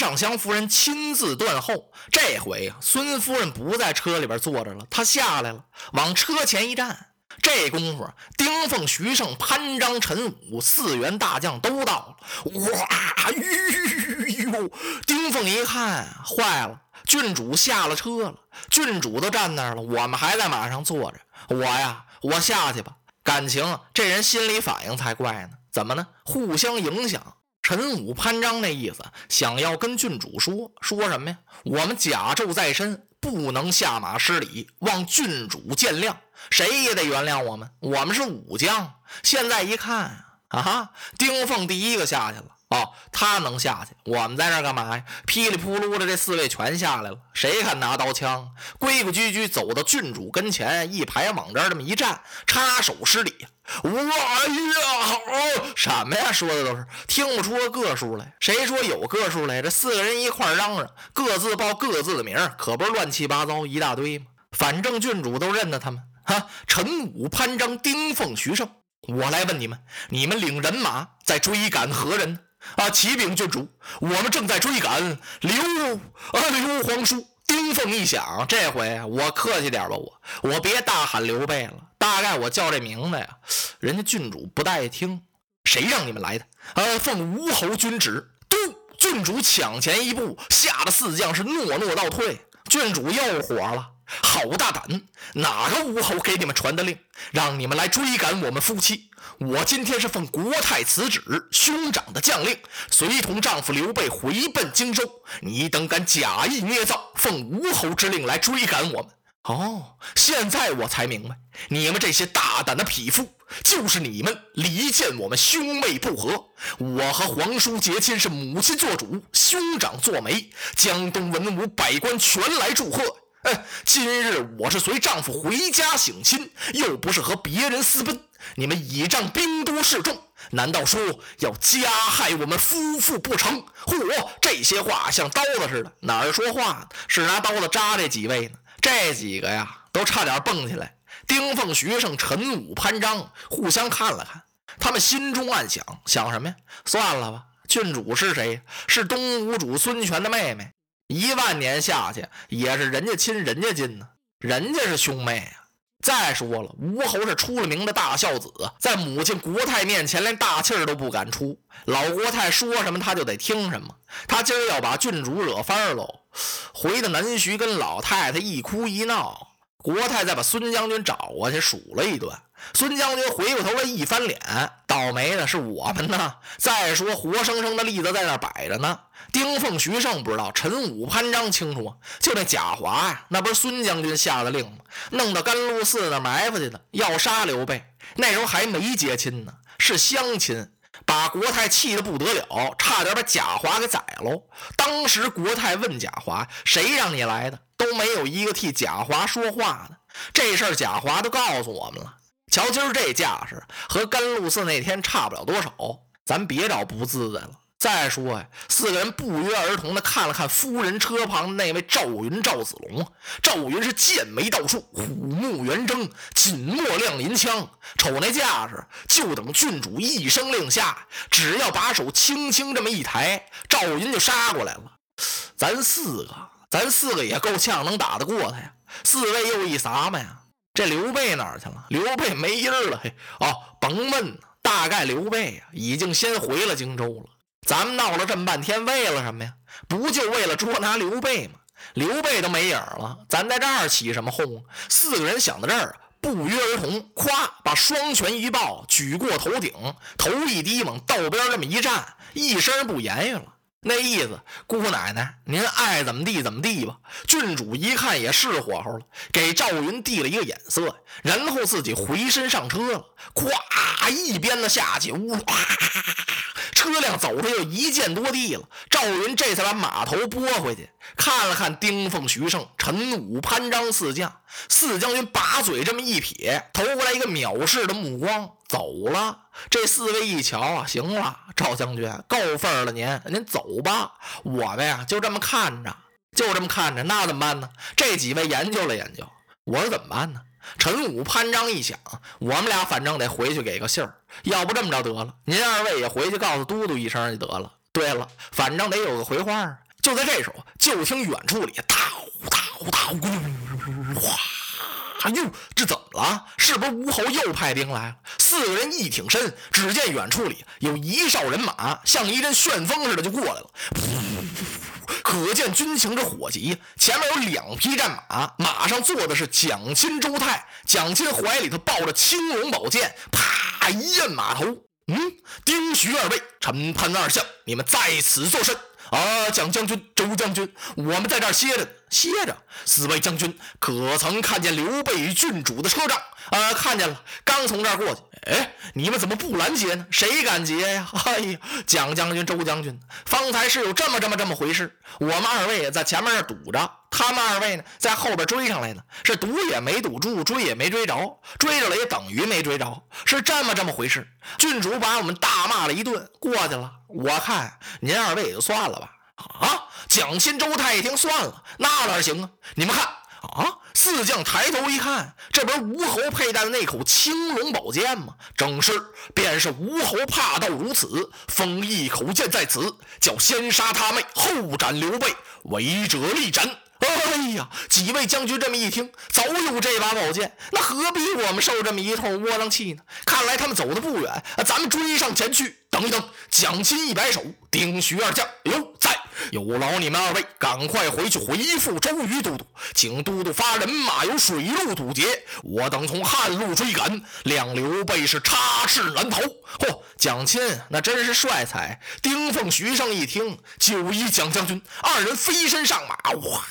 尚香夫人亲自断后，这回啊，孙夫人不在车里边坐着了，她下来了，往车前一站。这功夫，丁奉、徐盛、潘璋、陈武四员大将都到了。哇！呦！丁奉一看，坏了，郡主下了车了。郡主都站那儿了，我们还在马上坐着。我呀，我下去吧。感情这人心理反应才怪呢。怎么呢？互相影响。陈武、潘璋那意思，想要跟郡主说说什么呀？我们甲胄在身。不能下马失礼，望郡主见谅。谁也得原谅我们，我们是武将。现在一看啊，丁奉第一个下去了。哦，他能下去，我们在这干嘛呀？噼里扑噜的，这四位全下来了。谁敢拿刀枪？规规矩矩走到郡主跟前，一排往这儿这么一站，插手施礼。哇呀，好什么呀？说的都是听不出个数来。谁说有个数来？这四个人一块嚷嚷，各自报各自的名，可不是乱七八糟一大堆吗？反正郡主都认得他们。哈，陈武、潘璋、丁奉、徐盛，我来问你们：你们领人马在追赶何人？啊！启禀郡主，我们正在追赶刘啊刘皇叔。丁奉一想，这回我客气点吧，我我别大喊刘备了，大概我叫这名字呀，人家郡主不带听。谁让你们来的？呃，奉吴侯君旨。嘟！郡主抢前一步，吓得四将是诺诺倒退。郡主又火了。好大胆！哪个吴侯给你们传的令，让你们来追赶我们夫妻？我今天是奉国太辞旨，兄长的将令，随同丈夫刘备回奔荆州。你等敢假意捏造，奉吴侯之令来追赶我们？哦，现在我才明白，你们这些大胆的匹夫，就是你们离间我们兄妹不和。我和皇叔结亲是母亲做主，兄长做媒，江东文武百官全来祝贺。哎，今日我是随丈夫回家省亲，又不是和别人私奔。你们倚仗兵多势众，难道说要加害我们夫妇不成？嚯，这些话像刀子似的，哪儿说话呢是拿刀子扎这几位呢？这几个呀，都差点蹦起来。丁奉、徐盛、陈武、潘璋互相看了看，他们心中暗想：想什么呀？算了吧，郡主是谁？是东吴主孙权的妹妹。一万年下去，也是人家亲人家近呢，人家是兄妹啊。再说了，吴侯是出了名的大孝子，在母亲国太面前连大气儿都不敢出，老国太说什么他就得听什么。他今儿要把郡主惹翻喽，回到南徐跟老太太一哭一闹，国太再把孙将军找过去数了一顿。孙将军回过头来一翻脸，倒霉的是我们呢。再说，活生生的例子在那摆着呢。丁奉、徐盛不知道，陈武、潘璋清楚啊。就那贾华呀，那不是孙将军下的令吗？弄到甘露寺那埋伏去的，要杀刘备。那时候还没结亲呢，是相亲，把国泰气得不得了，差点把贾华给宰喽。当时国泰问贾华：“谁让你来的？”都没有一个替贾华说话的。这事儿贾华都告诉我们了。瞧今儿这架势，和甘露寺那天差不了多少。咱别找不自在了。再说呀，四个人不约而同的看了看夫人车旁那位赵云赵子龙。赵云是剑眉倒竖，虎目圆睁，紧握亮银枪。瞅那架势，就等郡主一声令下，只要把手轻轻这么一抬，赵云就杀过来了。咱四个，咱四个也够呛能打得过他呀。四位又一撒嘛呀？这刘备哪儿去了？刘备没音儿了。嘿，哦，甭问，大概刘备呀已经先回了荆州了。咱们闹了这么半天，为了什么呀？不就为了捉拿刘备吗？刘备都没影了，咱在这儿起什么哄？四个人想到这儿，不约而同，咵，把双拳一抱，举过头顶，头一低，往道边这么一站，一声不言语了。那意思，姑奶奶，您爱怎么地怎么地吧。郡主一看也是火候了，给赵云递了一个眼色，然后自己回身上车了。咵，一鞭子下去，哇，车辆走着就一箭多地了。赵云这才把马头拨回去，看了看丁奉、徐盛、陈武、潘璋四将，四将军把嘴这么一撇，投过来一个藐视的目光，走了。这四位一瞧啊，行了，赵将军够份了，您您走吧，我们呀就这么看着，就这么看着，那怎么办呢？这几位研究了研究，我说怎么办呢？陈武、潘璋一想，我们俩反正得回去给个信儿，要不这么着得了，您二位也回去告诉都督一声就得了。对了，反正得有个回话。就在这时候，就听远处里哒呼哒呼哒呼咕噜噜，哗！哎呦，这怎么了？是不是吴侯又派兵来了？四个人一挺身，只见远处里有一哨人马，像一阵旋风似的就过来了。可见军情之火急，前面有两匹战马，马上坐的是蒋钦、周泰。蒋钦怀里头抱着青龙宝剑，啪一按马头。嗯，丁徐二位，陈潘二相，你们在此作甚？啊，蒋将军、周将军，我们在这儿歇着，歇着。四位将军可曾看见刘备与郡主的车仗？啊，看见了，刚从这儿过去。哎，你们怎么不拦截呢？谁敢截呀？哎呀，蒋将军、周将军，方才是有这么这么这么回事。我们二位在前面堵着，他们二位呢在后边追上来呢。是堵也没堵住，追也没追着，追着了也等于没追着，是这么这么回事。郡主把我们大骂了一顿，过去了。我看您二位也就算了吧。啊，蒋钦、周泰一听，算了，那哪行啊？你们看啊。四将抬头一看，这不是吴侯佩戴的那口青龙宝剑吗？正是，便是吴侯怕到如此，封一口剑在此，叫先杀他妹，后斩刘备，违者立斩。哎呀，几位将军这么一听，早有这把宝剑，那何必我们受这么一通窝囊气呢？看来他们走的不远，咱们追上前去。等一等，蒋钦一摆手，丁徐二将，哟，在。有劳你们二位赶快回去回复周瑜都督，请都督发人马由水路堵截，我等从旱路追赶，谅刘备是插翅难逃。嚯，蒋钦那真是帅才！丁奉、徐盛一听，就依蒋将军，二人飞身上马，哇，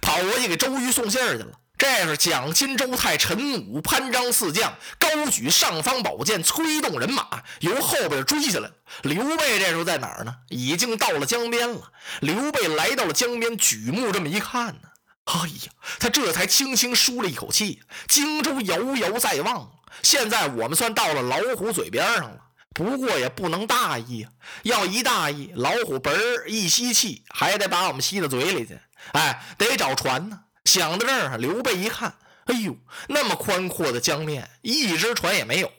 跑过去给周瑜送信儿去了。这是蒋钦、周泰、陈武、潘璋四将高举尚方宝剑，催动人马由后边追下来。刘备这时候在哪儿呢？已经到了江边了。刘备来到了江边，举目这么一看呢，哎呀，他这才轻轻舒了一口气。荆州遥遥在望，现在我们算到了老虎嘴边上了。不过也不能大意啊，要一大意，老虎嘣儿一吸气，还得把我们吸到嘴里去。哎，得找船呢。想到这儿，刘备一看，哎呦，那么宽阔的江面，一只船也没有。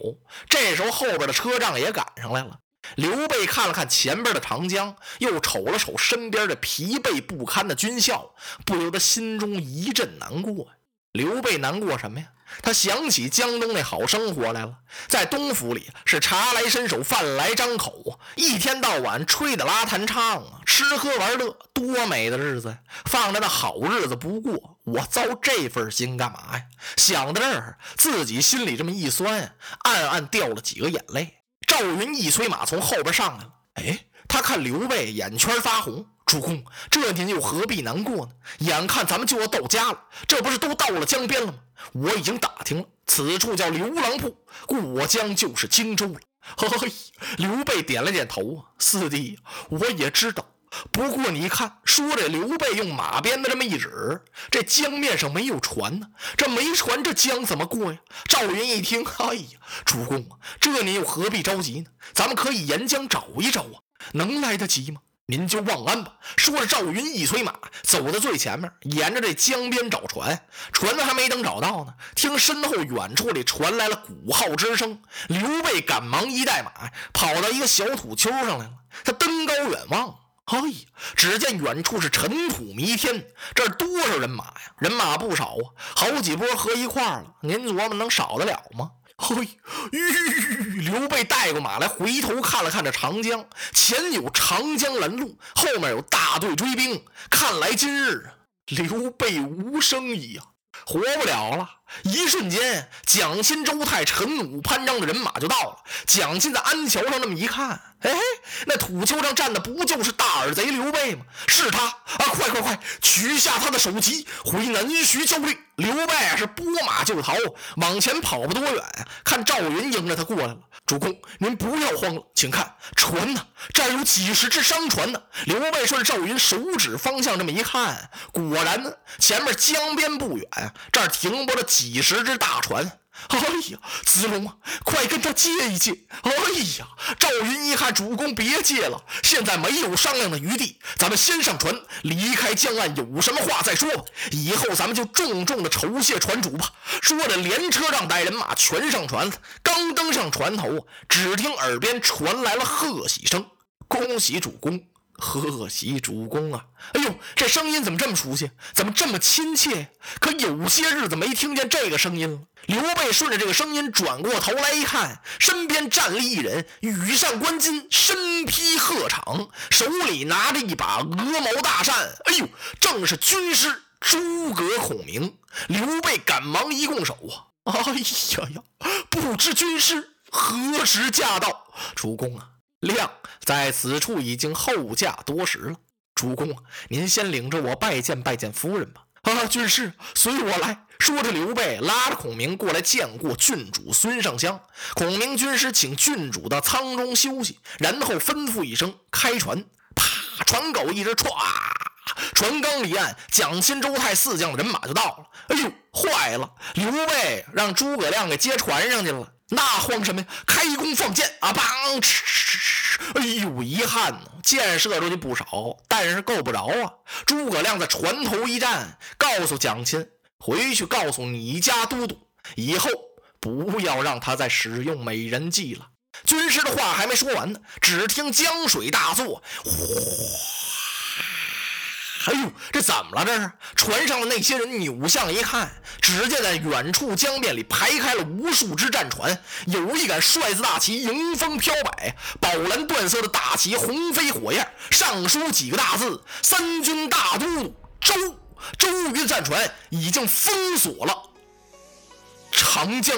这时候后边的车仗也赶上来了。刘备看了看前边的长江，又瞅了瞅身边的疲惫不堪的军校，不由得心中一阵难过。刘备难过什么呀？他想起江东那好生活来了，在东府里是茶来伸手，饭来张口啊，一天到晚吹的拉弹唱啊，吃喝玩乐，多美的日子！放着那好日子不过，我遭这份心干嘛呀？想到这儿，自己心里这么一酸，暗暗掉了几个眼泪。赵云一催马从后边上来了，哎，他看刘备眼圈发红，主公，这您又何必难过呢？眼看咱们就要到家了，这不是都到了江边了吗？我已经打听了，此处叫刘郎铺，过江就是荆州了。嘿，刘备点了点头啊，四弟，我也知道。不过你看，说这刘备用马鞭子这么一指，这江面上没有船呢，这没船，这江怎么过呀？赵云一听，哎呀，主公啊，这您又何必着急呢？咱们可以沿江找一找啊，能来得及吗？您就望安吧。说着，赵云一催马，走到最前面，沿着这江边找船。船还没等找到呢，听身后远处里传来了鼓号之声。刘备赶忙一带马，跑到一个小土丘上来了。他登高远望，哎呀，只见远处是尘土弥天，这多少人马呀？人马不少啊，好几波合一块了。您琢磨能少得了吗？嘿，吁！刘备带过马来，回头看了看这长江，前有长江拦路，后面有大队追兵。看来今日刘备无生意呀，活不了了。一瞬间，蒋钦、周泰、陈武、潘璋的人马就到了。蒋钦在安桥上那么一看，哎，那土丘上站的不就是大耳贼刘备吗？是他啊！快快快，取下他的首级，回南徐交令。刘备是拨马就逃，往前跑不多远，看赵云迎着他过来了。主公，您不要慌了，请看船呢，这儿有几十只商船呢！刘备顺着赵云手指方向这么一看，果然呢，前面江边不远，这儿停泊了几十只大船。哎呀，子龙啊，快跟他借一借！哎呀，赵云一看，主公别借了，现在没有商量的余地，咱们先上船离开江岸，有什么话再说吧。以后咱们就重重的酬谢船主吧。说着，连车上带人马全上船了。刚登上船头，只听耳边传来了贺喜声：“恭喜主公！”贺喜主公啊！哎呦，这声音怎么这么熟悉？怎么这么亲切？可有些日子没听见这个声音了。刘备顺着这个声音转过头来一看，身边站立一人，羽扇纶巾，身披鹤氅，手里拿着一把鹅毛大扇。哎呦，正是军师诸葛孔明。刘备赶忙一拱手啊！哎呀呀，不知军师何时驾到？主公啊！亮在此处已经候驾多时了，主公啊，您先领着我拜见拜见夫人吧。啊，军师，随我来。说着，刘备拉着孔明过来见过郡主孙尚香。孔明军师请郡主到舱中休息，然后吩咐一声开船。啪，船狗一直歘，船刚离岸，蒋钦、周泰四将的人马就到了。哎呦，坏了！刘备让诸葛亮给接船上去了。那慌什么呀？开弓放箭啊！砰！哎呦，遗憾呢，箭射出去不少，但是够不着啊。诸葛亮在船头一站，告诉蒋钦：“回去告诉你家都督，以后不要让他再使用美人计了。”军师的话还没说完呢，只听江水大作，哗！哎呦，这怎么了？这是船上的那些人扭向一看，只见在远处江面里排开了无数只战船，有一杆帅字大旗迎风飘摆，宝蓝缎色的大旗红飞火焰，上书几个大字：“三军大都督周。”周瑜的战船已经封锁了长江。